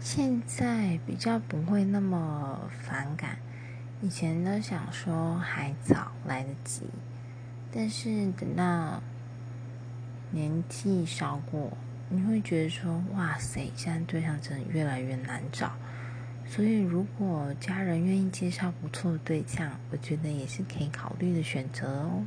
现在比较不会那么反感，以前都想说还早来得及，但是等到年纪稍过，你会觉得说哇塞，现在对象真的越来越难找，所以如果家人愿意介绍不错的对象，我觉得也是可以考虑的选择哦。